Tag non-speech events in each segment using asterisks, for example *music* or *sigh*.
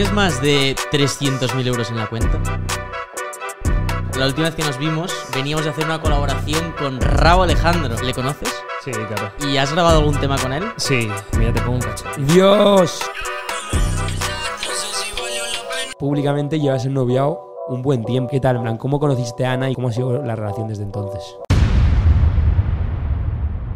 ¿Tienes más de 300.000 euros en la cuenta? La última vez que nos vimos, veníamos de hacer una colaboración con Rabo Alejandro. ¿Le conoces? Sí, claro. ¿Y has grabado algún tema con él? Sí, mira, te pongo un cacho. ¡Dios! Públicamente llevas ennoviado un buen tiempo. ¿Qué tal, en plan? ¿Cómo conociste a Ana y cómo ha sido la relación desde entonces?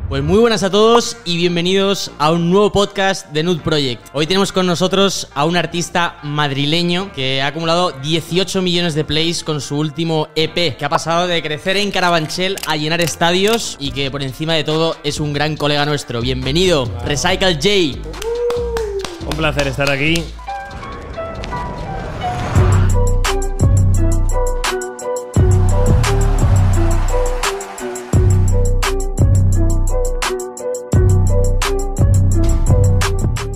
Pues muy buenas a todos y bienvenidos a un nuevo podcast de Nude Project. Hoy tenemos con nosotros a un artista madrileño que ha acumulado 18 millones de plays con su último EP, que ha pasado de crecer en Carabanchel a llenar estadios y que por encima de todo es un gran colega nuestro. Bienvenido, Recycle J. Un placer estar aquí.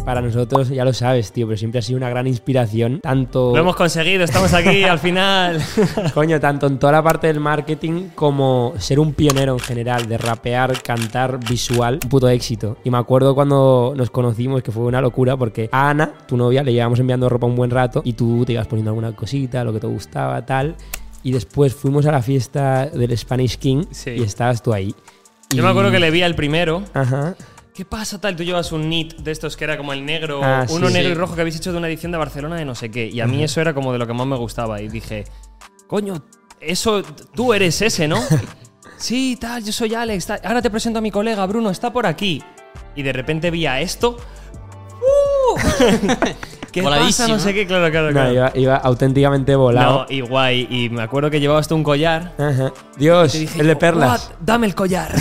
Para nosotros, ya lo sabes, tío, pero siempre ha sido una gran inspiración. Tanto. Lo hemos conseguido, estamos aquí *laughs* al final. *laughs* Coño, tanto en toda la parte del marketing como ser un pionero en general, de rapear, cantar, visual, un puto éxito. Y me acuerdo cuando nos conocimos que fue una locura porque a Ana, tu novia, le llevábamos enviando ropa un buen rato y tú te ibas poniendo alguna cosita, lo que te gustaba, tal. Y después fuimos a la fiesta del Spanish King Sí. y estabas tú ahí. Yo Y- me acuerdo que le vi al primero. Ajá. ¿Qué pasa tal? Tú llevas un knit de estos que era como el negro, Ah, sí, uno negro sí. y rojo que habéis hecho de una edición de Barcelona de no sé qué. Y a mí eso era como de lo que más me gustaba. Y dije, coño, eso, tú eres ese, ¿no? *laughs* sí, tal, yo soy Alex. tal. Ahora te presento a mi colega, Bruno, está por aquí. Y de repente vi a esto. ¡Uh! *laughs* ¿Qué pasa? No sé qué, claro, claro, No, claro. iba, iba auténticamente No, volado. y guay. Y me acuerdo que llevabas tú un collar. Ajá. Dios, dije, el de "What? perlas. *laughs* Dame el collar.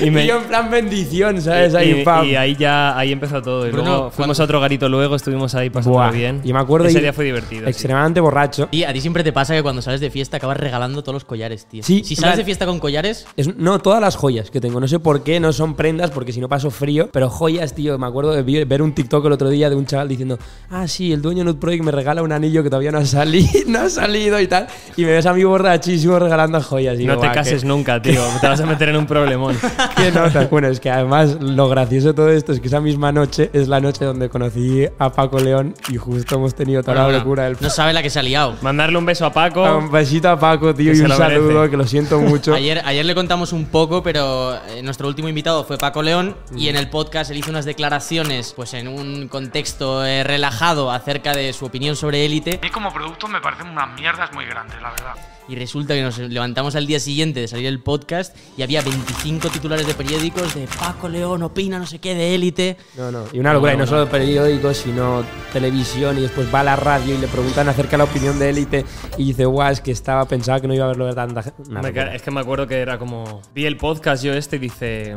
Y, y me, yo en plan bendición, ¿sabes? y, Ahí, y- pam. y ahí ya ahí empezó todo. Y Bruno, luego fuimos a otro garito luego, estuvimos ahí Buah, bien. y me acuerdo Ese día fue divertido. sí. Extremadamente borracho. Y a ti siempre te pasa que cuando sales de fiesta acabas regalando todos los collares, tío. Sí, si sales de fiesta con collares, Es- no, todas las joyas que tengo. No sé por qué, no son prendas, porque si no paso frío. Pero joyas, tío. Me acuerdo de ver un TikTok el otro día de un chaval diciendo: Ah, sí, el dueño de Nude Project me regala un anillo que todavía no ha salido, *laughs* no ha salido y tal. Y me ves a mí borrachísimo regalando joyas. Y No digo, te "Buah, cases nunca, tío. Te vas a meter en un problemón. *laughs* qué notas". Bueno, es que además lo gracioso de todo esto es que esa misma noche es la noche donde conocí a Paco León y justo hemos tenido toda bueno, la locura del. no sabe la que se ha liado. Mandarle un beso a Paco. Un besito a Paco, tío, y un saludo, merece. que lo siento mucho. Ayer, ayer le contamos un poco, pero eh, nuestro último invitado fue Paco León y en el podcast él hizo unas declaraciones, pues en un contexto eh, relajado acerca de su opinión sobre Élite A mí como producto me parecen unas mierdas muy grandes, la verdad. y resulta que nos levantamos al día siguiente de salir el podcast y había 25 titulares de periódicos de Paco León opina no sé qué de Élite. No, no. Y una locura, y no solo periódicos, sino televisión, y después va a la radio y le preguntan acerca de la opinión de élite y dice, guau, es que estaba, pensaba que no iba a verlo de tanta gente. Es que me acuerdo que era como. Vi el podcast yo este y dice.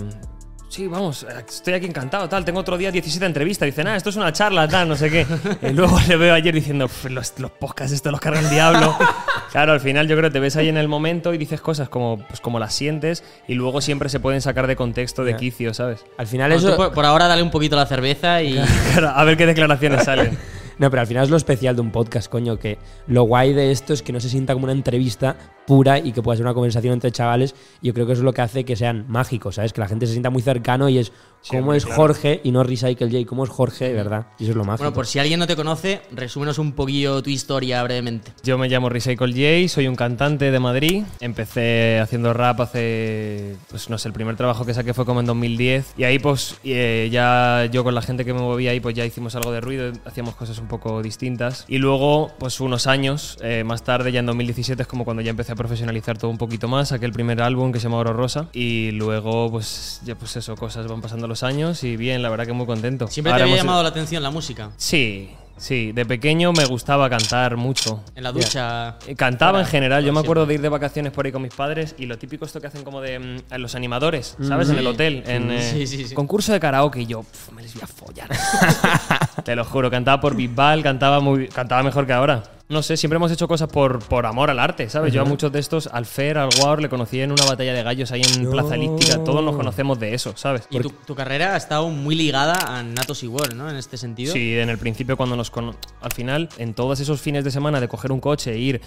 Sí, vamos, estoy aquí encantado, tal. Tengo otro día 17 entrevistas. Dice, nada, esto es una charla, tal, no sé qué. *laughs* Y luego le veo ayer diciendo, "Pff, los, los podcasts, esto los carga el diablo. *laughs* claro, al final yo creo que te ves ahí en el momento y dices cosas como, pues, como las sientes y luego siempre se pueden sacar de contexto, de quicio, ¿sabes? Al final Bueno, eso... tú por, por ahora dale un poquito la cerveza y *laughs* Claro, a ver qué declaraciones salen. No, pero al final es lo especial de un podcast, coño, que lo guay de esto es que no se sienta como una entrevista pura y que pueda ser una conversación entre chavales. Yo creo que eso es lo que hace que sean mágicos, ¿sabes? Que la gente se sienta muy cercano y es cómo es claro. Jorge y no Recycle J, cómo es Jorge, de verdad. Y eso es lo mágico. bueno, por si alguien no te conoce, resúmenos un poquillo tu historia brevemente. Yo me llamo Recycle J, soy un cantante de Madrid. Empecé haciendo rap hace, pues no sé, el primer trabajo que saqué fue como en 2010. Y ahí pues eh, ya yo con la gente que me movía ahí pues ya hicimos algo de ruido, hacíamos cosas un poco distintas. Y luego pues unos años eh, más tarde, ya en 2017 es como cuando ya empecé a profesionalizar todo un poquito más. Saqué el primer álbum que se llama Oro Rosa. Y luego pues ya pues eso, cosas van pasando los años y bien, la verdad que muy contento. ¿Siempre Ahora te había hemos- llamado la atención la música? Sí, sí, de pequeño me gustaba cantar mucho. En la ducha. Cantaba en general. Yo me siempre. acuerdo de ir de vacaciones por ahí con mis padres y lo típico esto que hacen como de mm, los animadores, ¿sabes? En el hotel, en eh, Sí, sí, sí. concurso de karaoke y yo pf, me les voy a follar. *laughs* Te lo juro, cantaba por Bisbal, cantaba muy cantaba mejor que ahora. No sé, siempre hemos hecho cosas por, por amor al arte, ¿sabes? Yo a muchos de estos, al Fer, al War, le conocí en una batalla de gallos ahí en Plaza Elíptica. Todos nos conocemos de eso, ¿sabes? Y tu, tu carrera ha estado muy ligada a Natos y War, ¿no? En este sentido. Sí, en el principio cuando nos cono- al final en todos esos fines de semana de coger un coche e ir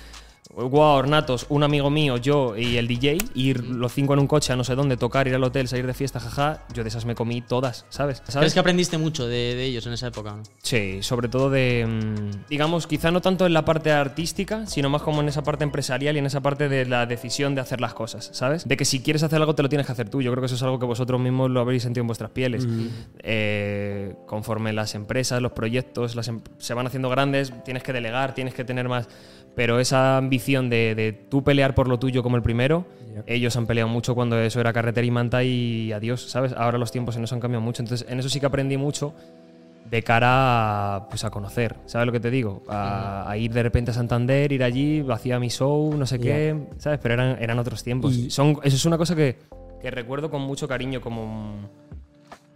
Guau, Ornatos, un amigo mío, yo y el DJ, ir los cinco en un coche a no sé dónde, tocar, ir al hotel, salir de fiesta, jaja, yo de esas me comí todas, ¿sabes? ¿Sabes que aprendiste mucho de, de ellos en esa época? ¿no? Sí, sobre todo de, mm, digamos, quizá no tanto en la parte artística, sino más como en esa parte empresarial y en esa parte de la decisión de hacer las cosas, ¿sabes? De que si quieres hacer algo te lo tienes que hacer tú. Yo creo que eso es algo que vosotros mismos lo habréis sentido en vuestras pieles. Eh, conforme las empresas, los proyectos las em- se van haciendo grandes, tienes que delegar, tienes que tener más... Pero esa ambición de, de tú pelear por lo tuyo como el primero, ellos han peleado mucho cuando eso era carretera y manta y adiós, ¿sabes? Ahora los tiempos en eso han cambiado mucho. Entonces, en eso sí que aprendí mucho de cara a, pues a conocer, ¿sabes lo que te digo? A, a ir de repente a Santander, ir allí, hacía mi show, no sé qué, ¿sabes? Pero eran, eran otros tiempos. Y- Son, eso es una cosa que, que recuerdo con mucho cariño, como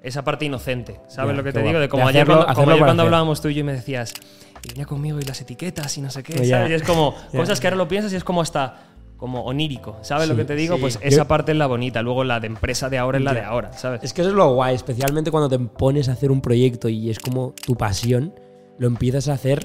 esa parte inocente, ¿sabes Ya, lo que te digo? De como De ayer, hacerlo- cuando, como ayer cuando hablábamos tú y yo y me decías, y venía conmigo y las etiquetas y no sé qué. ¿sabes? Y es como cosas que ahora lo piensas y es como hasta como onírico, ¿sabes lo que te digo? sí. Pues Yo- esa parte es la bonita, luego la de empresa de ahora es la de ahora, ¿sabes? Es que eso es lo guay, especialmente cuando te pones a hacer un proyecto y es como tu pasión, lo empiezas a hacer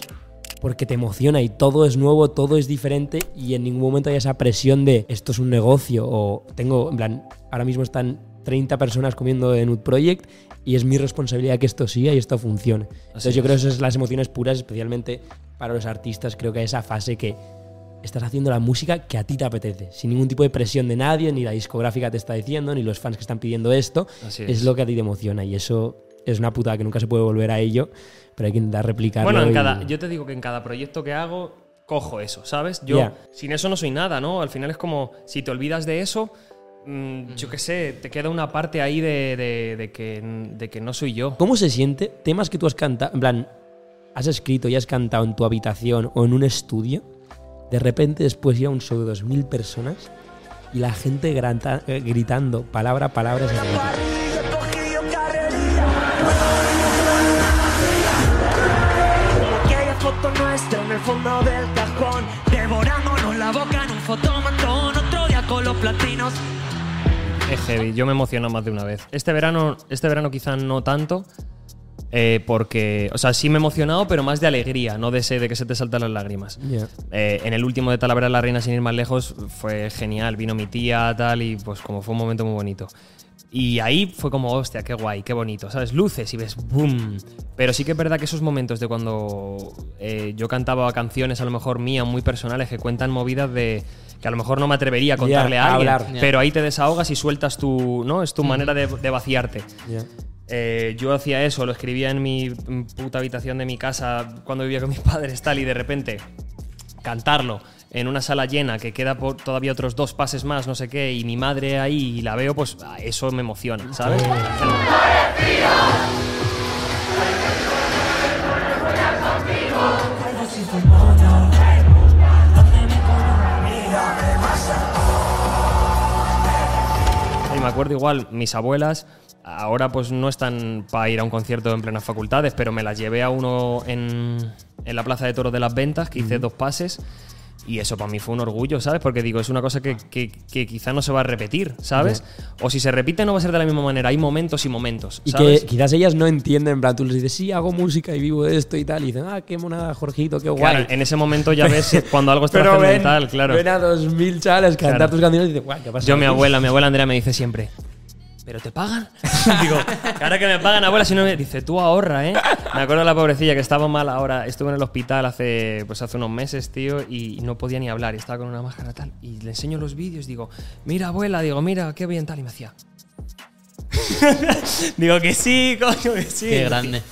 porque te emociona y todo es nuevo, todo es diferente y en ningún momento hay esa presión de esto es un negocio o tengo, en plan, ahora mismo están 30 personas comiendo en un Project y es mi responsabilidad que esto siga y esto funcione. Entonces yo creo que esas son las emociones puras, especialmente para los artistas, creo que esa fase que estás haciendo la música que a ti te apetece, sin ningún tipo de presión de nadie, ni la discográfica te está diciendo, ni los fans que están pidiendo esto. Es. es. lo que a ti te emociona y eso es una putada que nunca se puede volver a ello, pero hay que intentar replicarlo. Bueno, en y- cada, yo te digo que en cada proyecto que hago, cojo eso, ¿sabes? Yo sin eso no soy nada, ¿no? Al final es como, si te olvidas de eso, yo qué sé, te queda una parte ahí de, de- de que, de que no soy yo. ¿Cómo se siente temas que tú has cantado, en plan, has escrito y has cantado en tu habitación o en un estudio, de repente después ir a un show de 2.000 personas y la gente granta- eh, gritando palabra a palabra esa letra? Aquella foto nuestra en el fondo del cajón Devorándonos la boca en un fotomatón Otro día con los platinos Es heavy, yo me emociono más de una vez. Este verano, este verano quizá no tanto, eh, porque, o sea, sí me he emocionado, pero más de alegría, no de, ese, de que se te saltan las lágrimas. Eh, en el último de Talavera la Reina, sin ir más lejos, fue genial. Vino mi tía, tal, y pues como fue un momento muy bonito. Y ahí fue como, hostia, qué guay, qué bonito, ¿sabes? Luces y ves, ¡boom! Pero sí que es verdad que esos momentos de cuando eh, yo cantaba canciones a lo mejor mías, muy personales, que cuentan movidas de que a lo mejor no me atrevería a contarle a a alguien, hablar. Pero ahí te desahogas y sueltas tu, ¿no? Es tu manera de, de vaciarte. Eh, yo hacía eso, lo escribía en mi puta habitación de mi casa cuando vivía con mis *laughs* padres, tal, y de repente cantarlo en una sala llena que queda por todavía otros dos pases más, no sé qué, y mi madre ahí y la veo, pues ah, eso me emociona, ¿sabes? Y me acuerdo igual, mis abuelas ahora pues no están para ir a un concierto en plenas facultades, pero me las llevé a uno en, en la Plaza de Toros de las Ventas, que hice dos pases. Y eso para mí fue un orgullo, ¿sabes? Porque digo, es una cosa que, que- que quizá no se va a repetir, ¿sabes? O si se repite no va a ser de la misma manera. Hay momentos y momentos, Y ¿sabes? que quizás ellas no entienden, en plan, tú les dices, sí, hago música y vivo de esto y tal, y dicen, ah, qué monada, Jorgito, qué guay. Claro, en ese momento ya ves *laughs* cuando algo es Pero ven, trascendental, claro. ven a 2.000 chavales cantar Claro. tus canciones y dices, guay, ¿qué pasa? Yo, mi aquí?". abuela, mi abuela Andrea me dice siempre, ¿pero te pagan? *laughs* Digo, ahora que me pagan, abuela, si no me dice, tú ahorra, ¿eh? Me acuerdo de la pobrecilla que estaba mal ahora, estuve en el hospital hace, pues hace unos meses, tío, y no podía ni hablar, y estaba con una máscara tal, y le enseño los vídeos, digo, mira, abuela, digo, mira, qué bien tal, y me hacía. *laughs* digo que sí, coño, que sí. Qué grande.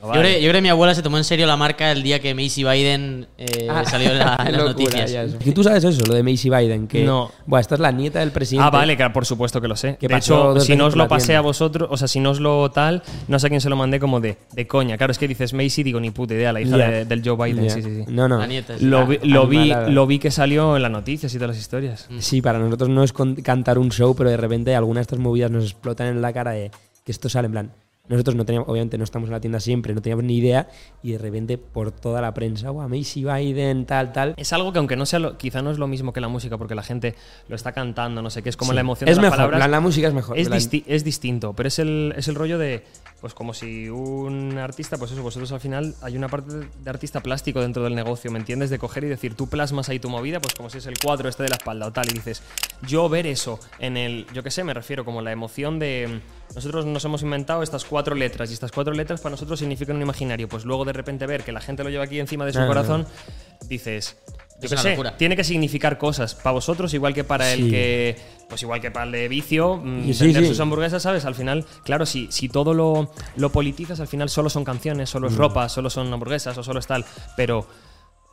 Vale. Yo, creo, yo creo que mi abuela se tomó en serio la marca el día que Macy Biden eh, Ah, salió en, la- *laughs* en qué las locura, noticias. Que tú sabes eso, lo de Macy Biden, que No. Buah, esta es la nieta del presidente. Ah, vale, claro, por supuesto que lo sé. Que de pasó hecho, si no os lo pasé a vosotros, o sea, si no os lo tal, no sé a quién se lo mandé como de, de coña. Claro, es que dices Macy, digo ni puta idea, la hija de- del Joe Biden, sí, sí, sí. No, no. La nieta, sí. Lo, Ah, vi, lo, vi, animalada. lo vi que salió en las noticias y todas las historias. Sí, para nosotros no es con- cantar un show, pero de repente algunas de estas movidas nos explotan en la cara de que esto sale en plan. Nosotros no teníamos, obviamente no estamos en la tienda siempre, no teníamos ni idea y de repente por toda la prensa, wow, Macy Biden, tal, tal. Es algo que aunque no sea, lo- quizá no es lo mismo que la música porque la gente lo está cantando, no sé qué, es como Sí. la emoción es de las mejor, palabras. la, la música es mejor. Es, disti- es distinto, pero es el, es el rollo de, pues como si un artista, pues eso, vosotros al final hay una parte de, de artista plástico dentro del negocio, ¿me entiendes? De coger y decir, tú plasmas ahí tu movida, pues como si es el cuadro este de la espalda o tal, y dices, yo ver eso en el, yo qué sé, me refiero como la emoción de, nosotros nos hemos inventado estas cuatro letras, y estas cuatro letras para nosotros significan un imaginario, pues luego de repente ver que la gente lo lleva aquí encima de su Ah, corazón, dices... Yo Es qué una sé, locura. tiene que significar cosas para vosotros, igual que para el que. Pues igual que para el de vicio, mm, sí, vender sí. sus hamburguesas, ¿sabes? Al final, claro, si, si todo lo, lo politizas, al final solo son canciones, solo es Mm. ropa, solo son hamburguesas o solo es tal. Pero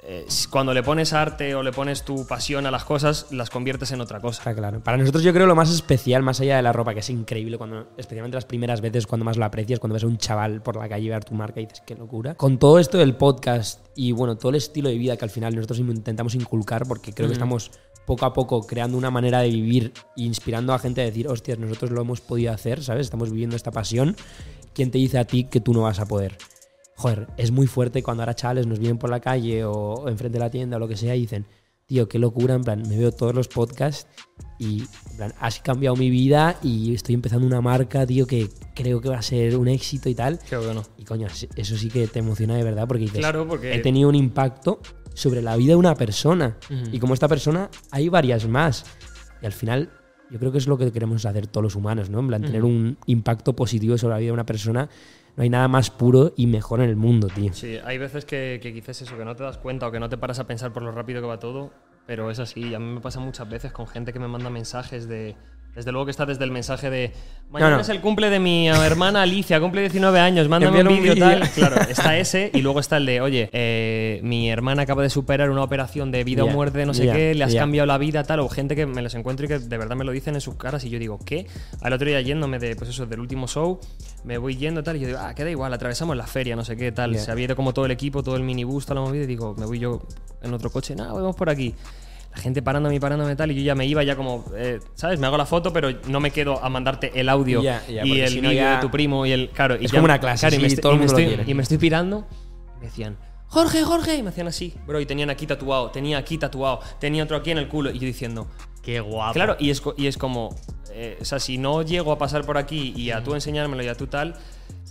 eh, cuando le pones arte o le pones tu pasión a las cosas, las conviertes en otra cosa. Está claro. Para nosotros yo creo lo más especial, más allá de la ropa, que es increíble, cuando, especialmente las primeras veces cuando más lo aprecias, cuando ves a un chaval por la calle ver tu marca y dices, qué locura. Con todo esto del podcast y bueno, todo el estilo de vida que al final nosotros intentamos inculcar, porque creo que estamos poco a poco creando una manera de vivir e inspirando a gente a decir, hostias, nosotros lo hemos podido hacer, ¿sabes? Estamos viviendo esta pasión. ¿Quién te dice a ti que tú no vas a poder? Joder, es muy fuerte cuando ahora chavales nos vienen por la calle o enfrente de la tienda o lo que sea y dicen, tío, qué locura, en plan, me veo todos los podcasts y en plan, has cambiado mi vida y estoy empezando una marca, tío, que creo que va a ser un éxito y tal. Qué bueno. Y coño, eso sí que te emociona de verdad porque dices, Claro, porque- he tenido un impacto sobre la vida de una persona. Y como esta persona, hay varias más. Y al final, yo creo que es lo que queremos hacer todos los humanos, ¿no? En plan, tener un impacto positivo sobre la vida de una persona. No hay nada más puro y mejor en el mundo, tío. Sí, hay veces que, que quizás eso, que no te das cuenta o que no te paras a pensar por lo rápido que va todo, pero es así. A mí me pasa muchas veces con gente que me manda mensajes de... Desde luego que está desde el mensaje de mañana No, no. es el cumple de mi hermana Alicia, cumple 19 años, mándame un vídeo tal. *laughs* Claro, está ese y luego está el de, oye, eh, mi hermana acaba de superar una operación de vida o muerte, no sé qué, le has cambiado la vida, tal, o gente que me los encuentro y que de verdad me lo dicen en sus caras y yo digo, ¿qué? Al otro día yéndome de, pues eso, del último show, me voy yendo tal y yo digo, ah, queda igual, atravesamos la feria, no sé qué, tal. Se había ido como todo el equipo, todo el minibús, toda la movida y digo, me voy yo en otro coche, nada, vamos por aquí. La gente parándome y parándome tal y yo ya me iba ya como, eh, ¿sabes? Me hago la foto, pero no me quedo a mandarte el audio Ya, ya, y el si no vídeo ya- de tu primo y el... Claro, y Es ya- como una clase, claro, y me sí, estoy- todo y me estoy- y me estoy pirando y me decían, Jorge, Jorge, y me hacían así, bro, y tenían aquí tatuado, tenía aquí tatuado, tenía otro aquí en el culo, y yo diciendo, Qué guapo. claro, y es, y es como, eh, o sea, si no llego a pasar por aquí y a tú enseñármelo y a tú tal,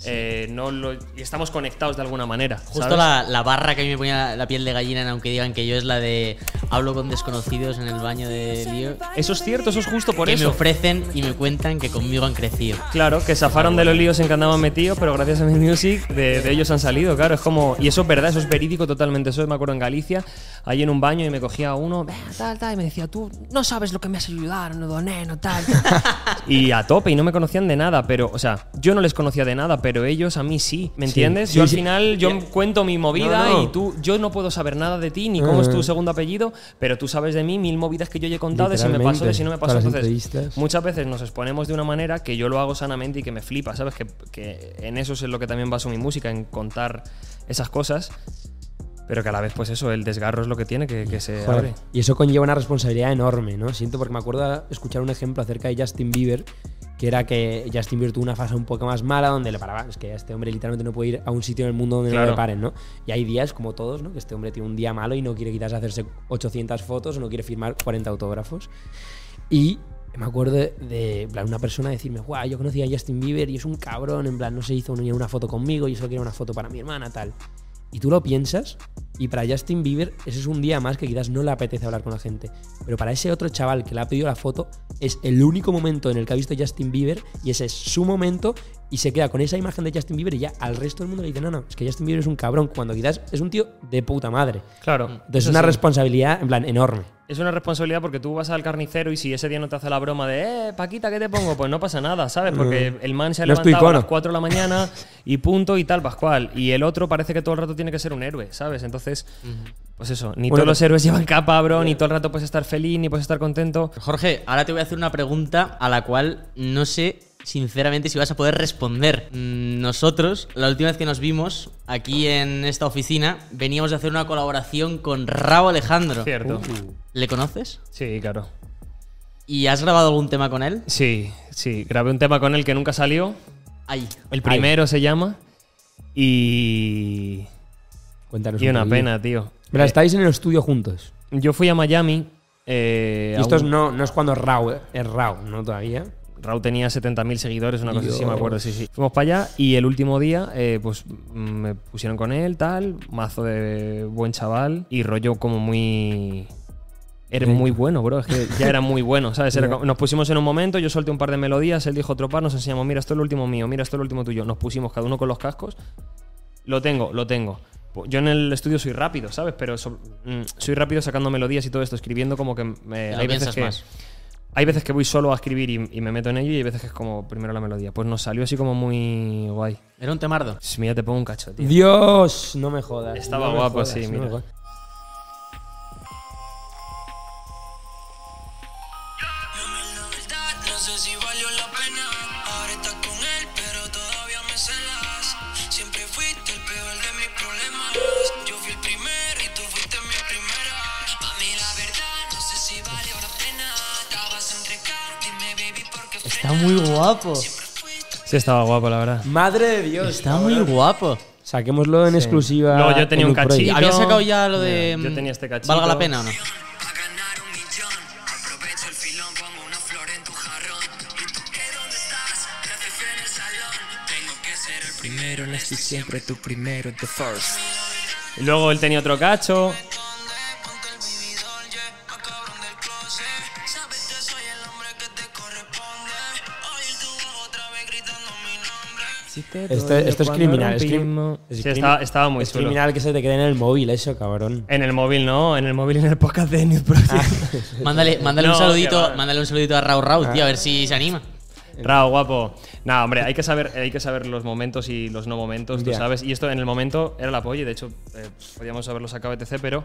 eh, no lo, y estamos conectados de alguna manera. Justo la, la barra que a mí me ponía la piel de gallina, aunque digan que yo es la de hablo con desconocidos en el baño de lío. Eso es cierto, eso es justo por que me eso. ofrecen y me cuentan que conmigo han crecido. Claro, que zafaron de los líos en que andaban metidos, pero gracias a mi music de, de ellos han salido, claro, es como... Y eso es verdad, eso es verídico totalmente, eso me acuerdo en Galicia, ahí en un baño y me cogía uno, "Venga, tal, tal, y me decía, tú no sabes lo que me has ayudado, no doné, no tal. tal". *laughs* y a tope, y no me conocían de nada, pero, o sea, yo no les conocía de nada, pero ellos a mí sí, ¿me entiendes? sí, yo al final, yo cuento mi movida No, no. y tú, yo no puedo saber nada de ti, ni cómo es tu Ah. segundo apellido, pero tú sabes de mí mil movidas que yo ya he contado, de si me pasó, de si no me pasó, entonces... Muchas veces nos exponemos de una manera que yo lo hago sanamente y que me flipa, ¿sabes? Que, que en eso es en lo que también baso mi música, en contar esas cosas. Pero que a la vez, pues eso, el desgarro es lo que tiene, que, que se Joder, abre. Y eso conlleva una responsabilidad enorme, ¿no? Siento porque me acuerdo escuchar un ejemplo acerca de Justin Bieber, que era que Justin Bieber tuvo una fase un poco más mala donde le paraba. Es que este hombre literalmente no puede ir a un sitio en el mundo donde no le paren, ¿no? Y hay días, como todos, ¿no? Que este hombre tiene un día malo y no quiere quizás hacerse 800 fotos o no quiere firmar 40 autógrafos. Y me acuerdo de, de, en plan, una persona decirme, guau, yo conocí a Justin Bieber y es un cabrón, en plan, no se hizo ni una foto conmigo, yo solo quiero una foto para mi hermana, tal. Y tú lo piensas, y para Justin Bieber, ese es un día más que quizás no le apetece hablar con la gente. Pero para ese otro chaval que le ha pedido la foto, es el único momento en el que ha visto Justin Bieber, y ese es su momento, y se queda con esa imagen de Justin Bieber, y ya al resto del mundo le dice, no, no, es que Justin Bieber es un cabrón, cuando quizás es un tío de puta madre. Claro. Entonces es una sí. responsabilidad, en plan, enorme. Es una responsabilidad porque tú vas al carnicero y si ese día no te hace la broma de, eh, Paquita, ¿qué te pongo? Pues no pasa nada, ¿sabes? Porque el man se ha No levantado a las 4 de la mañana y punto y tal, Pascual. Y el otro parece que todo el rato tiene que ser un héroe, ¿sabes? Entonces, pues eso, ni Bueno, todos los héroes llevan capa, bro, ni todo el rato puedes estar feliz, ni puedes estar contento. Jorge, ahora te voy a hacer una pregunta a la cual no sé sinceramente si vas a poder responder. Mm, Nosotros, la última vez que nos vimos aquí en esta oficina, veníamos de hacer una colaboración con Rabo Alejandro. Cierto. ¿Le conoces? Sí, claro. ¿Y has grabado algún tema con él? Sí, sí. Grabé un tema con él que nunca salió, Ahí. El primero se llama. Y. Cuéntanos Y un una pena, tío. Pero Eh, estáis en el estudio juntos. Yo fui a Miami. eh, Y esto a es un- no, no es cuando Raw, eh, es Raw, ¿no? Todavía. Raúl tenía 70.000 seguidores, una cosa así, me acuerdo, sí, sí. Fuimos para allá y el último día, eh, pues mm, me pusieron con él, tal, mazo de buen chaval y rollo como muy... Eres muy bueno, bro. Es que ya era muy bueno, ¿sabes? Era nos pusimos en un momento, yo solté un par de melodías, él dijo otro par, nos enseñamos, mira, esto es lo último mío, mira, esto es lo último tuyo. Nos pusimos cada uno con los cascos. Lo tengo, lo tengo. Pues Yo en el estudio soy rápido, ¿sabes? Pero so- mm, soy rápido sacando melodías y todo esto, escribiendo como que... me- Te lo hay veces que... más. Hay veces que voy solo a escribir y, y me meto en ello y hay veces que es como primero la melodía. Pues nos salió así como muy guay. Era un temardo. Mira, te pongo un cacho, tío. Dios, no me jodas. Estaba no guapo, jodas, sí, mira. Muy guapo. Sí, estaba guapo, la verdad. Madre de Dios. Está muy guapo. Saquémoslo en exclusiva. Luego yo tenía en un Project. cachito. ¿Había sacado ya lo de. Yo mm, tenía este cachito. ¿Valga la pena o no? Pa' ganar un millón, aprovecho el filón, pongo una flor en tu jarrón. ¿Y tú qué? ¿Dónde estás? Te hace frío en el salón. Tengo que ser el primero en esto y siempre tu primero, the first. Luego él tenía otro cacho. Esto, esto es criminal. Es, crim- es Sí, estaba, estaba muy es chulo. criminal que se te quede en el móvil, eso, cabrón. En el móvil no, en el móvil en el podcast de News Project. *laughs* Mándale, mándale un No, saludito, que va. mándale un saludito a Raúl Raúl, tío, a ver si se anima. Rao, guapo. Nada, hombre, hay que saber, hay que saber los momentos y los no momentos, tú Ya. sabes. Y esto en el momento era el apoyo, y de hecho, eh, podíamos haberlo sacado ETC, pero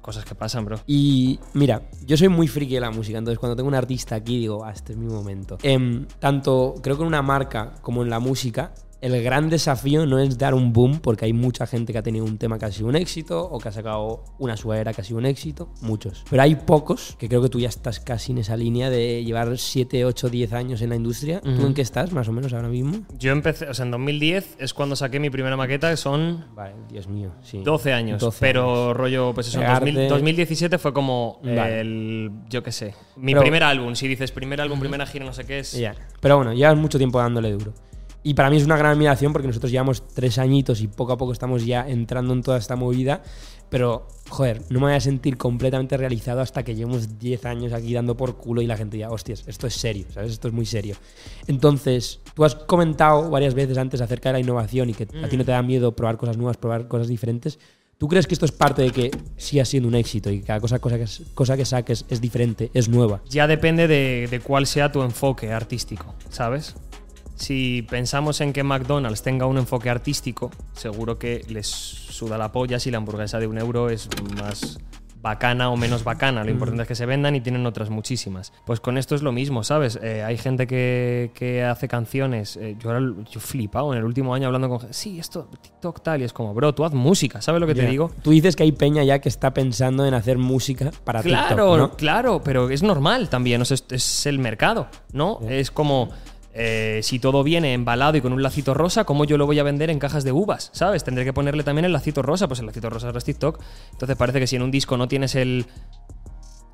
cosas que pasan, bro. Y mira, yo soy muy friki de la música, entonces cuando tengo un artista aquí digo, ah, este es mi momento. Em, tanto creo que en una marca como en la música, el gran desafío no es dar un boom, porque hay mucha gente que ha tenido un tema que ha sido un éxito, o que ha sacado una sudadera que ha sido un éxito, muchos. Pero hay pocos, que creo que tú ya estás casi en esa línea de llevar 7, 8, 10 años en la industria. ¿Tú en qué estás, más o menos, ahora mismo? Yo empecé, o sea, en 2010 es cuando saqué mi primera maqueta, que son Vale, Dios mío, sí. 12 años. 12 pero años. rollo, pues eso, en Pegarte- 2000 2017 fue como Vale. el, yo qué sé, mi Pero- primer álbum. Si dices primer álbum, primera gira, no sé qué es. Ya. Pero bueno, llevas mucho tiempo dándole duro. Y para mí es una gran admiración porque nosotros llevamos tres añitos y poco a poco estamos ya entrando en toda esta movida. Pero, joder, no me voy a sentir completamente realizado hasta que llevemos 10 años aquí dando por culo y la gente ya, hostias, esto es serio, ¿sabes? Esto es muy serio. Entonces, tú has comentado varias veces antes acerca de la innovación y que a ti no te da miedo probar cosas nuevas, probar cosas diferentes. ¿Tú crees que esto es parte de que siga siendo un éxito y que cada cosa, cosa, que, cosa que saques es diferente, es nueva? Ya depende de, de cuál sea tu enfoque artístico, ¿sabes? Si pensamos en que McDonald's tenga un enfoque artístico, seguro que les suda la polla si la hamburguesa de un euro es más bacana o menos bacana. Lo importante es que se vendan y tienen otras muchísimas. Pues con esto es lo mismo, ¿sabes? Eh, hay gente que, que hace canciones. eh, yo ahora yo flipado en el último año hablando con gente. Sí, esto, TikTok tal. Y es como, bro, tú haz música, ¿sabes lo que te digo? Tú dices que hay peña ya que está pensando en hacer música para Claro, TikTok, ¿no? claro, pero es normal también, o sea, es, es el mercado, ¿no? Es como eh, si todo viene embalado y con un lacito rosa, ¿cómo yo lo voy a vender en cajas de uvas? ¿Sabes? Tendré que ponerle también el lacito rosa, pues el lacito rosa es TikTok. Entonces parece que si en un disco no tienes el.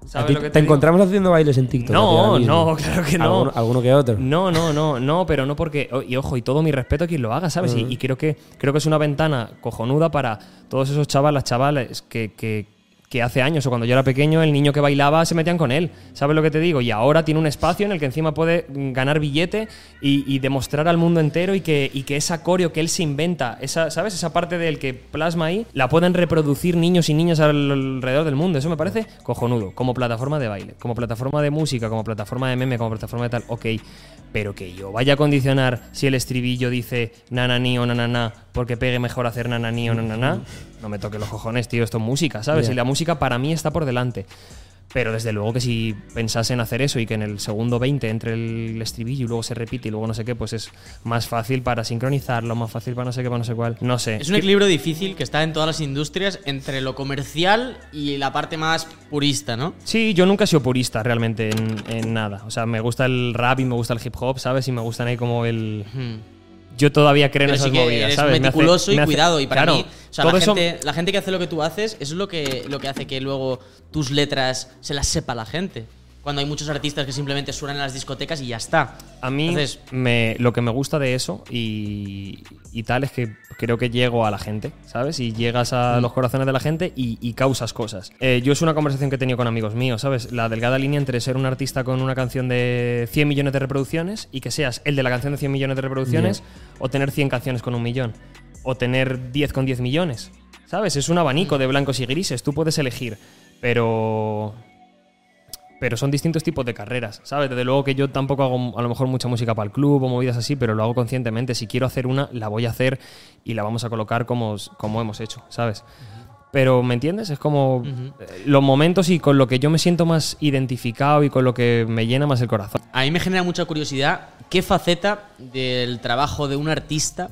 ¿Sabes ti lo que te, encontramos haciendo bailes en TikTok. No, ahora no, claro que no. Alguno, alguno que otro. No, no, no, no, pero no porque. Y ojo, y todo mi respeto a quien lo haga, ¿sabes? Y- Y, creo, que, creo que es una ventana cojonuda para todos esos chavalas, chavales que, que, que hace años o cuando yo era pequeño, el niño que bailaba se metían con él. ¿Sabes lo que te digo? Y ahora tiene un espacio en el que encima puede ganar billete y, demostrar al mundo entero y que, y que coreo que él se inventa, esa, ¿sabes? Esa parte del que plasma ahí, la pueden reproducir niños y niñas al- alrededor del mundo. Eso me parece cojonudo. Como plataforma de baile, como plataforma de música, como plataforma de meme, como plataforma de tal, ok. Pero que yo vaya a condicionar si el estribillo dice nanani o nanana porque pegue mejor hacer nanani o nanana, no me toque los cojones, tío. Esto es música, ¿sabes? Y la música para mí está por delante. Pero desde luego que si pensase en hacer eso y que en el segundo 20 entre el estribillo y luego se repite y luego no sé qué, pues es más fácil para sincronizarlo, más fácil para no sé qué, para no sé cuál. No sé. Es un equilibrio difícil que está en todas las industrias entre lo comercial y la parte más purista, ¿no? Sí, yo nunca he sido purista realmente en, en nada. O sea, me gusta el rap y me gusta el hip hop, ¿sabes? Y me gustan ahí como el... Hmm. Yo todavía creo en Pero esas sí que movidas, eres ¿sabes? Me hace- meticuloso y me hace- cuidado. Y para claro, mí, o sea, la, eso- gente, la gente que hace lo que tú haces, eso es lo que, lo que hace que luego tus letras se las sepa la gente. Cuando hay muchos artistas que simplemente suenan en las discotecas y ya está. A mí Entonces, me, lo que me gusta de eso y, y tal es que creo que llego a la gente, ¿sabes? Y llegas Mm. a los corazones de la gente y, y causas cosas. Eh, yo es una conversación que he tenido con amigos míos, ¿sabes? La delgada línea entre ser un artista con una canción de 100 millones de reproducciones y que seas el de la canción de 100 millones de reproducciones o tener 100 canciones con un millón o tener 10 con 10 millones, ¿sabes? Es un abanico de blancos y grises, tú puedes elegir, pero pero son distintos tipos de carreras, ¿sabes? Desde luego que yo tampoco hago a lo mejor mucha música para el club o movidas así, pero lo hago conscientemente. Si quiero hacer una, la voy a hacer y la vamos a colocar como, como hemos hecho, ¿sabes? Pero, ¿me entiendes? Es como eh, los momentos y con lo que yo me siento más identificado y con lo que me llena más el corazón. a mí me genera mucha curiosidad qué faceta del trabajo de un artista,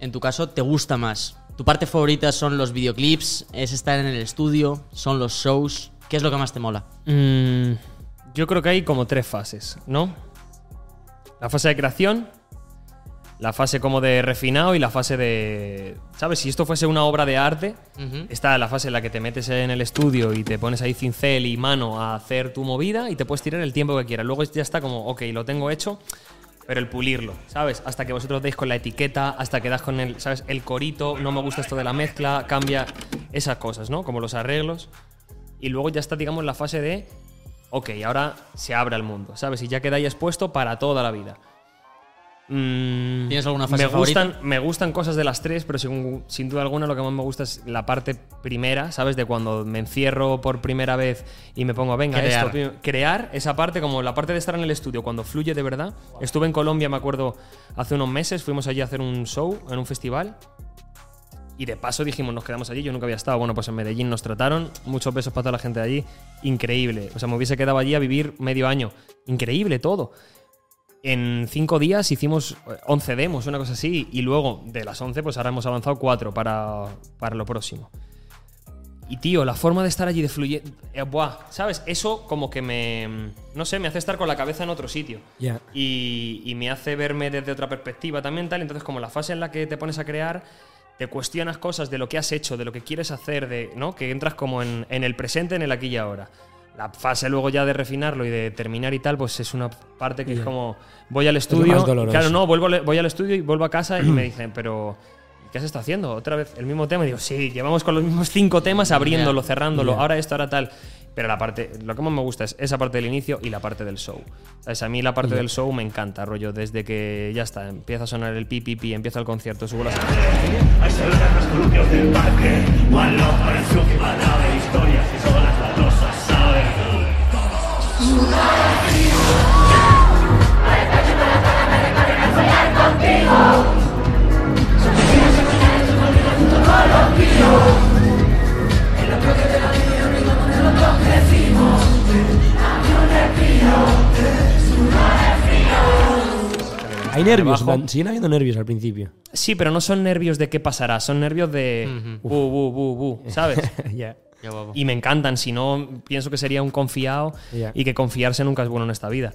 en tu caso, te gusta más. ¿Tu parte favorita son los videoclips? ¿Es estar en el estudio? ¿Son los shows? ¿Qué es lo que más te mola? Mm, yo creo que hay como tres fases, ¿no? La fase de creación, la fase como de refinado y la fase de... ¿Sabes? Si esto fuese una obra de arte, está la fase en la que te metes en el estudio y te pones ahí cincel y mano a hacer tu movida y te puedes tirar el tiempo que quieras. Luego ya está como, ok, lo tengo hecho, pero el pulirlo, ¿sabes? Hasta que vosotros deis con la etiqueta, hasta que das con el, ¿sabes? El corito, no me gusta esto de la mezcla, cambia esas cosas, ¿no? Como los arreglos. Y luego ya está, digamos, la fase de, ok, ahora se abre al mundo, ¿sabes? Y ya queda ahí expuesto para toda la vida. Mm, ¿Tienes alguna fase me favorita? gustan, me gustan cosas de las tres, pero sin, sin duda alguna lo que más me gusta es la parte primera, ¿sabes? De cuando me encierro por primera vez y me pongo, venga, Crear. esto, crear esa parte, como la parte de estar en el estudio, cuando fluye de verdad. Estuve en Colombia, me acuerdo, hace unos meses, fuimos allí a hacer un show en un festival. Y de paso dijimos, nos quedamos allí, yo nunca había estado. Bueno, pues en Medellín nos trataron, muchos besos para toda la gente de allí. Increíble. O sea, me hubiese quedado allí a vivir medio año. Increíble todo. En cinco días hicimos eh, 11 demos, una cosa así. Y luego, de las 11, pues ahora hemos avanzado cuatro para, para lo próximo. Y tío, la forma de estar allí de fluye... eh, buah, ¿sabes? Eso como que me... No sé, me hace estar con la cabeza en otro sitio. Ya. Y, y me hace verme desde otra perspectiva también tal. Entonces, como la fase en la que te pones a crear, te cuestionas cosas de lo que has hecho, de lo que quieres hacer, de, ¿no? Que entras como en, en el presente, en el aquí y ahora. La fase luego ya de refinarlo y de terminar y tal, pues es una parte que es como voy al estudio. Claro, no, vuelvo, voy al estudio y vuelvo a casa y me *clears throat* dicen, pero ¿qué has estado haciendo? ¿Otra vez el mismo tema? Y digo, sí, llevamos con los mismos cinco temas abriéndolo, cerrándolo, ahora esto, ahora tal. Pero la parte, lo que más me gusta es esa parte del inicio y la parte del show. ¿Sabes? A mí la parte del show me encanta, rollo, desde que ya está, empieza a sonar el pi, pi, pi, empieza el concierto, subo las Hay nervios, siguen habiendo nervios al principio. Sí, pero no son nervios de qué pasará, son nervios de bu, bu, bu, bu, ¿sabes? *laughs* guapo. Y me encantan, si no, pienso que sería un confiado y que confiarse nunca es bueno en esta vida.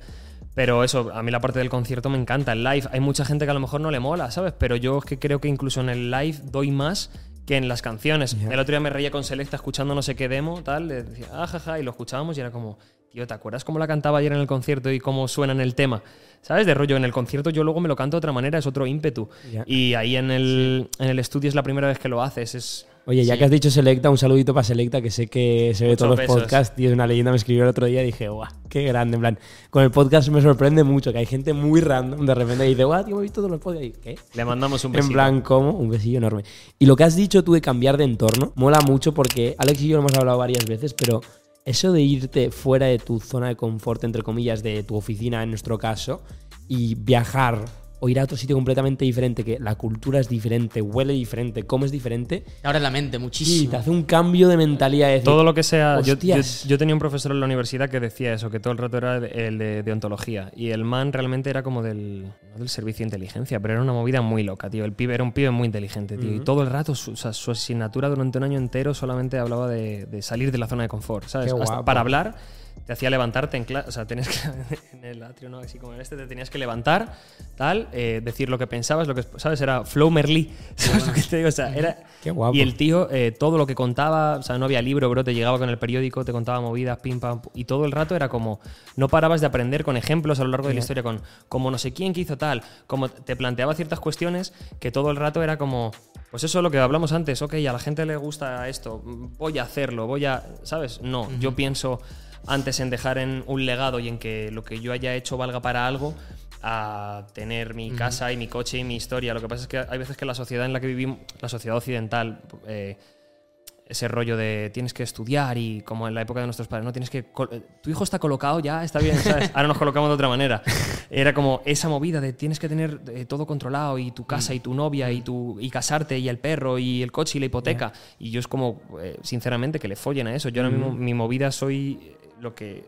Pero eso, a mí la parte del concierto me encanta, el live. Hay mucha gente que a lo mejor no le mola, ¿sabes? Pero yo es que creo que incluso en el live doy más que en las canciones. El otro día me reía con Selecta escuchando no sé qué demo, tal, le decía, ah, jaja, y lo escuchábamos y era como, tío, ¿te acuerdas cómo la cantaba ayer en el concierto y cómo suena en el tema? ¿Sabes? De rollo, en el concierto yo luego me lo canto de otra manera, es otro ímpetu. Y ahí en el, en el estudio es la primera vez que lo haces, es... Oye, ya Sí. que has dicho Selecta, un saludito para Selecta, que sé que se ve todos los podcasts. Tío, es una leyenda. Me escribió el otro día y dije, guau, qué grande. En plan, con el podcast me sorprende mucho que hay gente muy random de repente y dice, guau, tío, me he visto todos los podcasts. Y, ¿Qué? Le mandamos un En besito. plan, ¿cómo? Un besillo enorme. Y lo que has dicho tú de cambiar de entorno, mola mucho porque Alex y yo lo hemos hablado varias veces, pero eso de irte fuera de tu zona de confort, entre comillas, de tu oficina en nuestro caso, y viajar o ir a otro sitio completamente diferente, que la cultura es diferente, huele diferente, comes diferente, Te abre la mente y muchísimo. te hace un cambio de mentalidad. de decir, Todo lo que sea. Yo, yo, yo tenía un profesor en la universidad que decía eso, que todo el rato era el de, de ontología. Y el man realmente era como del, no del servicio de inteligencia, pero era una movida muy loca, tío. El pibe era un pibe muy inteligente, tío. Y todo el rato, su, o sea, su asignatura durante un año entero solamente hablaba de, de salir de la zona de confort, ¿sabes? Qué Hasta para hablar. Te hacía levantarte en clase, o sea, tenías que, *laughs* en el atrio, ¿no? Así como en este, te tenías que levantar, tal, eh, decir lo que pensabas, lo que, ¿sabes? Era Flow Merlí, *laughs* ¿sabes lo que te digo? O sea, era... Qué guapo. Y el tío, eh, todo lo que contaba, o sea, no había libro, bro, te llegaba con el periódico, te contaba movidas, pim, pam, y todo el rato era como, no parabas de aprender con ejemplos a lo largo de la historia, con como no sé quién que hizo tal, como te planteaba ciertas cuestiones que todo el rato era como, pues eso es lo que hablamos antes, ok, a la gente le gusta esto, voy a hacerlo, voy a, ¿sabes? No, yo pienso antes en dejar en un legado y en que lo que yo haya hecho valga para algo a tener mi casa y mi coche y mi historia. Lo que pasa es que hay veces que la sociedad en la que vivimos, la sociedad occidental, eh, ese rollo de tienes que estudiar y como en la época de nuestros padres, no tienes que eh, tu hijo está colocado ya, está bien, ¿sabes? *laughs* Ahora nos colocamos de otra manera. Era como esa movida de tienes que tener eh, todo controlado y tu casa y tu novia y tu y casarte y el perro y el coche y la hipoteca y yo es como eh, sinceramente que le follen a eso. Yo ahora mismo mi movida soy lo que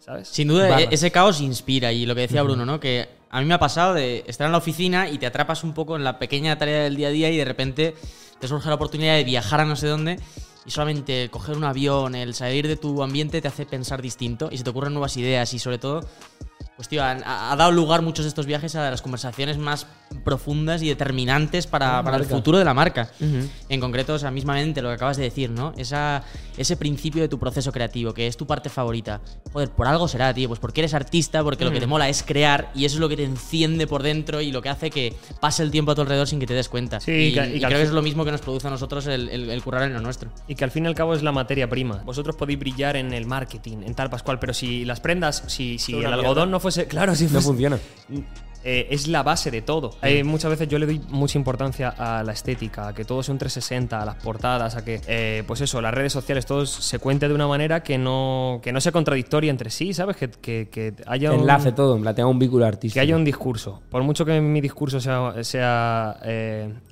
¿sabes? Sin duda, Barra. e- ese caos inspira. Y lo que decía Bruno, ¿no? Que a mí me ha pasado de estar en la oficina y te atrapas un poco en la pequeña tarea del día a día y de repente te surge la oportunidad de viajar a no sé dónde y solamente coger un avión, el salir de tu ambiente te hace pensar distinto y se te ocurren nuevas ideas y sobre todo, pues tío, ha, ha dado lugar muchos de estos viajes a las conversaciones más profundas y determinantes para, para el futuro de la marca. En concreto, o sea, mismamente lo que acabas de decir, ¿no? Esa, ese principio de tu proceso creativo, que es tu parte favorita. Joder, por algo será, tío. Pues porque eres artista, porque lo que te mola es crear y eso es lo que te enciende por dentro y lo que hace que pase el tiempo a tu alrededor sin que te des cuenta. Sí, y, y que- y y creo al que fin- es lo mismo que nos produce a nosotros el, el- el currar en lo nuestro. Y que al fin y al cabo es la materia prima. Vosotros podéis brillar en el marketing, en tal Pascual, pero si las prendas, si, si el algodón no fuese. Claro, si No funciona. eh, es la base de todo. Eh, muchas veces yo le doy mucha importancia a la estética, a que todo sea un 360, a las portadas, a que, eh, pues eso, las redes sociales, todo se cuente de una manera que no, que no sea contradictoria entre sí, ¿sabes? Que, que- que haya un, Enlace todo, en plan, tenga un vínculo artístico. que haya un discurso. Por mucho que mi discurso sea, sea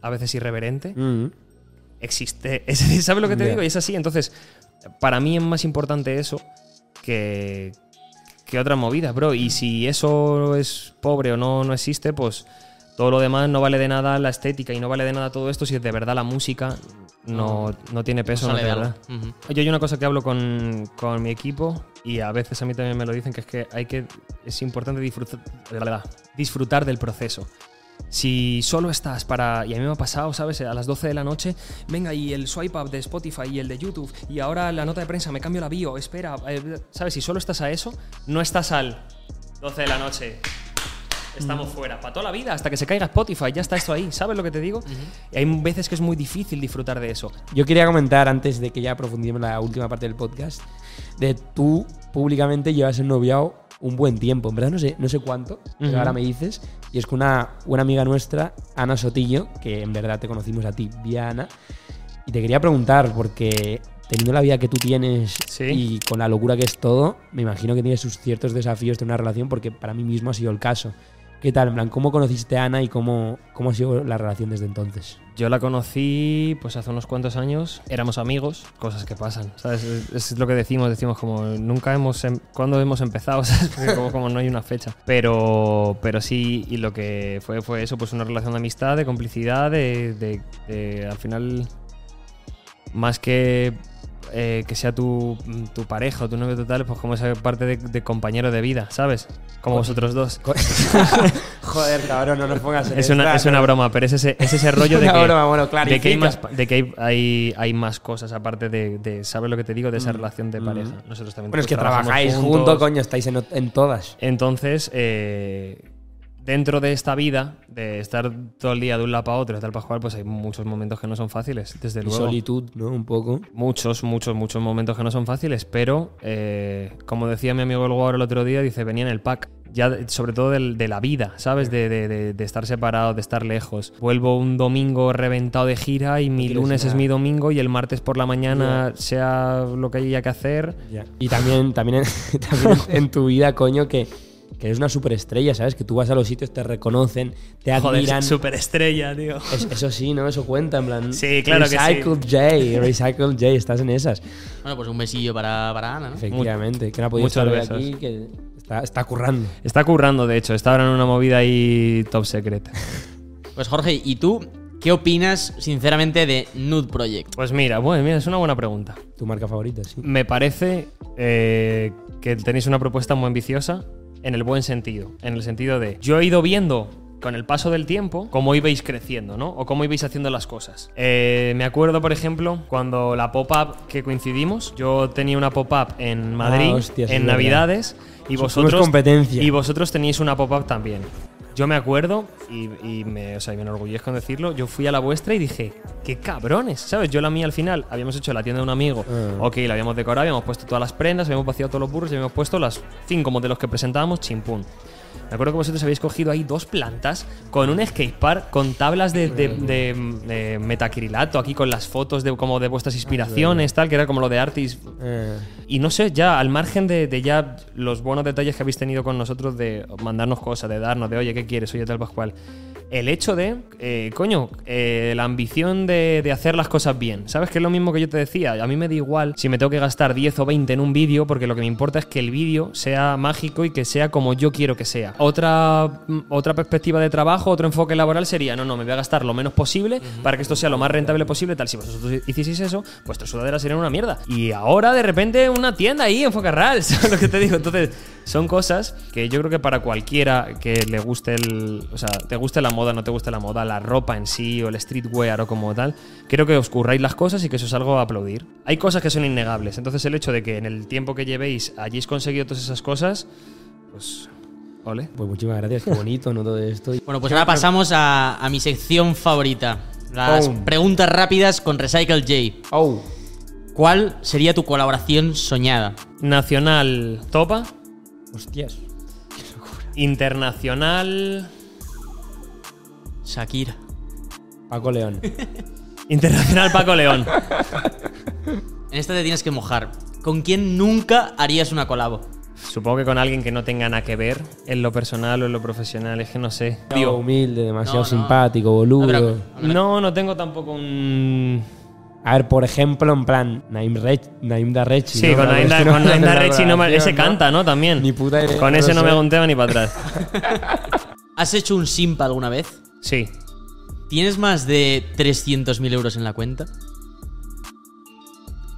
a veces irreverente, Mm. existe. *laughs* Es- ¿Sabes lo que te Ya. digo? Y es así. Entonces, para mí es más importante eso que, que otras movidas, bro. Y si eso es pobre o no, no existe, pues todo lo demás no vale de nada la estética y no vale de nada todo esto si de verdad la música no, no tiene peso. No. Yo hay una cosa que hablo con, con mi equipo y a veces a mí también me lo dicen, que es que hay que es importante disfrutar, disfrutar del proceso. Si solo estás para, y a mí me ha pasado, ¿sabes? A las 12 de la noche, venga, y el swipe up de Spotify y el de YouTube, y ahora la nota de prensa, me cambio la bio, espera, eh, ¿sabes? Si solo estás a eso, no estás al 12 de la noche. Estamos fuera, para toda la vida, hasta que se caiga Spotify, ya está esto ahí, ¿sabes lo que te digo? Y hay veces que es muy difícil disfrutar de eso. Yo quería comentar, antes de que ya profundicemos en la última parte del podcast, de tú públicamente llevas ennoviado un buen tiempo. En verdad no sé, no sé cuánto, pero ahora me dices. Y es con una, una amiga nuestra, Ana Sotillo, que en verdad te conocimos a ti, vía Ana. Y te quería preguntar, porque teniendo la vida que tú tienes Sí. y con la locura que es todo, me imagino que tienes sus ciertos desafíos de una relación, porque para mí mismo ha sido el caso. ¿Qué tal? En plan, ¿cómo conociste a Ana y cómo, cómo ha sido la relación desde entonces? Yo la conocí pues hace unos cuantos años, éramos amigos, cosas que pasan, ¿sabes? Es, lo que decimos, decimos como nunca hemos, em- ¿cuándo hemos empezado? *laughs* como no hay una fecha. Pero, pero sí, y lo que fue fue eso, pues una relación de amistad, de complicidad, de, de- de, al final, más que eh, que sea tu, tu pareja o tu novio total, pues como esa parte de, de compañero de vida, ¿sabes? Como vosotros dos. *laughs* Joder, cabrón, no nos pongas en Es una, es una broma, pero es ese, es ese *laughs* rollo de que, broma, bueno, de que, hay, más, de que hay, hay, hay más cosas aparte de, de- ¿sabes lo que te digo? De esa relación de pareja. Nosotros también Mm. Bueno, es que trabajáis juntos. juntos, coño, estáis en, en todas. Entonces, eh, dentro de esta vida, de estar todo el día de un lado para otro, de tal para jugar, pues hay muchos momentos que no son fáciles, desde Y luego. solitud, ¿no? Un poco. Muchos, muchos, muchos momentos que no son fáciles, pero eh, como decía mi amigo el Guaro el otro día, dice, venía en el pack. Ya, de- sobre todo del- de la vida, ¿sabes? De, de- de- de estar separado, de estar lejos. Vuelvo un domingo reventado de gira y mi lunes es mi domingo y el martes por la mañana, sea lo que haya que hacer. Y también, también, en, *laughs* también en tu vida, coño, que, que eres una superestrella, ¿sabes? Que tú vas a los sitios, te reconocen, te admiran. Joder, *laughs* superestrella, tío. Es- eso sí, ¿no? Eso cuenta, en plan. Sí, claro que sí. Recycle J, Recycle J, estás en esas. Bueno, pues un besillo para, para Ana, ¿no? Efectivamente, que no ha podido estar hoy aquí, que está, está currando. Está currando, de hecho, está ahora en una movida ahí top secret. *laughs* Pues Jorge, ¿y tú ¿Qué opinas, sinceramente, de Nude Project? Pues mira, bueno, mira, es una buena pregunta. Tu marca favorita, sí. Me parece eh, que tenéis una propuesta muy ambiciosa en el buen sentido. En el sentido de, yo he ido viendo con el paso del tiempo cómo ibais creciendo, ¿no? O cómo ibais haciendo las cosas. Eh, me acuerdo, por ejemplo, cuando la pop-up que coincidimos, yo tenía una pop-up en Madrid Ah, hostia, sí, en verdad. Navidades y vosotros competencia. y vosotros teníais una pop-up también. Yo me acuerdo y, y me, o sea, me enorgullezco en decirlo. Yo fui a la vuestra y dije, qué cabrones, ¿sabes? Yo la mía al final habíamos hecho la tienda de un amigo. Ah. Ok, la habíamos decorado, habíamos puesto todas las prendas, habíamos vaciado todos los burros y habíamos puesto las cinco modelos que presentábamos, chimpún. Me acuerdo que vosotros habéis cogido ahí dos plantas con un skatepark, con tablas de, de- de- de metacrilato, aquí con las fotos de como de vuestras inspiraciones, tal, que era como lo de Artis. Eh, Y no sé, ya al margen de, ya los buenos detalles que habéis tenido con nosotros de mandarnos cosas, de darnos, de oye, ¿qué quieres? Oye, tal Pascual. El hecho de, eh, coño, eh, la ambición de, de hacer las cosas bien. ¿Sabes? Que es lo mismo que yo te decía. A mí me da igual si me tengo que gastar 10 o 20 en un vídeo, porque lo que me importa es que el vídeo sea mágico y que sea como yo quiero que sea. Otra, mm, otra perspectiva de trabajo, otro enfoque laboral sería, no, no, me voy a gastar lo menos posible para que esto sea lo más rentable posible. Tal, si vosotros hicieseis eso, vuestras sudaderas serían una mierda. Y ahora, de repente, una tienda ahí en Focarral, *laughs* ¿sabes lo que te digo? Entonces, son cosas que yo creo que para cualquiera que le guste el. O sea, te guste la moda, no te guste la moda, la ropa en sí, o el streetwear o como tal, creo que os curráis las cosas y que eso es algo a aplaudir. Hay cosas que son innegables. Entonces, el hecho de que en el tiempo que llevéis hayáis conseguido todas esas cosas, pues. Ole. pues muchísimas gracias, qué bonito, ¿no? Todo esto. *laughs* Bueno, pues ahora pasamos a, a mi sección favorita. Las Oh. preguntas rápidas con Recycle J. Oh, ¿Cuál sería tu colaboración soñada? Nacional Topa. hostias. Internacional. Shakira. Paco León. *laughs* Internacional Paco León. En esta te tienes que mojar. ¿Con quién nunca harías una colabo? Supongo que con alguien que no tenga nada que ver en lo personal o en lo profesional, es que no sé. Tío, humilde, demasiado No, no. simpático, No, boludo. pero- No, no tengo tampoco un. A ver, por ejemplo, en plan, Naim, Rech, Naim Darrechi. Sí, ¿no? con Naim Da- con Naim Darrechi no me- ese canta, ¿no? También. Ni puta idea, Con no ese no me conteo ni para atrás. *laughs* ¿Has hecho un simp alguna vez? Sí. ¿Tienes más de 300.000 euros en la cuenta?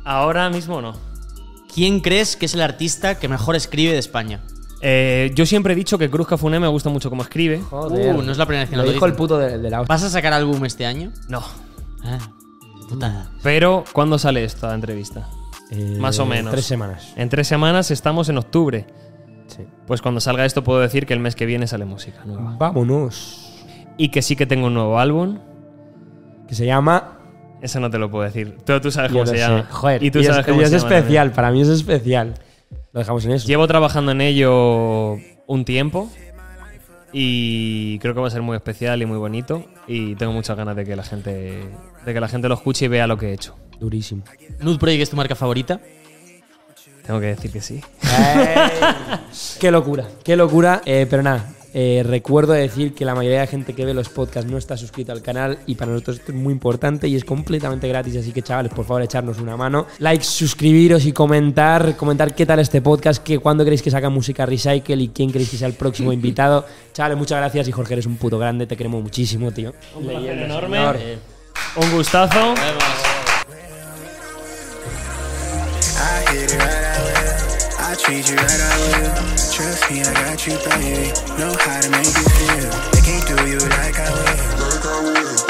Ahora mismo no. ¿Quién crees que es el artista que mejor escribe de España? Eh, yo siempre he dicho que Cruz Cafuné me gusta mucho cómo escribe. Joder. Uh, no es la primera vez que Lo lo dijo el puto de, de la ¿Vas a sacar álbum este año? No. Ah, putada. Pero, ¿cuándo sale esta entrevista? Eh, Más o menos. Tres semanas. En tres semanas estamos en octubre. Sí. Pues cuando salga esto puedo decir que el mes que viene sale música nueva. Vámonos. Y que sí que tengo un nuevo álbum. Que se llama. Eso no te lo puedo decir. Tú, tú sabes Yo cómo se sé. llama. Joder, y tú y sabes es, cómo y se es llama también. especial, para mí es especial. Lo dejamos en eso. Llevo trabajando en ello un tiempo y creo que va a ser muy especial y muy bonito y tengo muchas ganas de que la gente de que la gente lo escuche y vea lo que he hecho. Durísimo. ¿Nude Project es tu marca favorita? Tengo que decir que sí. qué locura, qué locura. Eh, pero nada, eh, recuerdo decir que la mayoría de gente que ve los podcasts no está suscrita al canal y para nosotros esto es muy importante y es completamente gratis. Así que chavales, por favor, echarnos una mano. Like, suscribiros y comentar. Comentar qué tal este podcast, que cuándo queréis que saca música Recycle y quién queréis que sea el próximo *laughs* invitado. Chavales, muchas gracias y Jorge, eres un puto grande. Te queremos muchísimo, tío. Un placer enorme. señor. Eh, Un gustazo. I Trust me, I got you, baby. Know how to make you feel. They can't do you like I will. Like I will.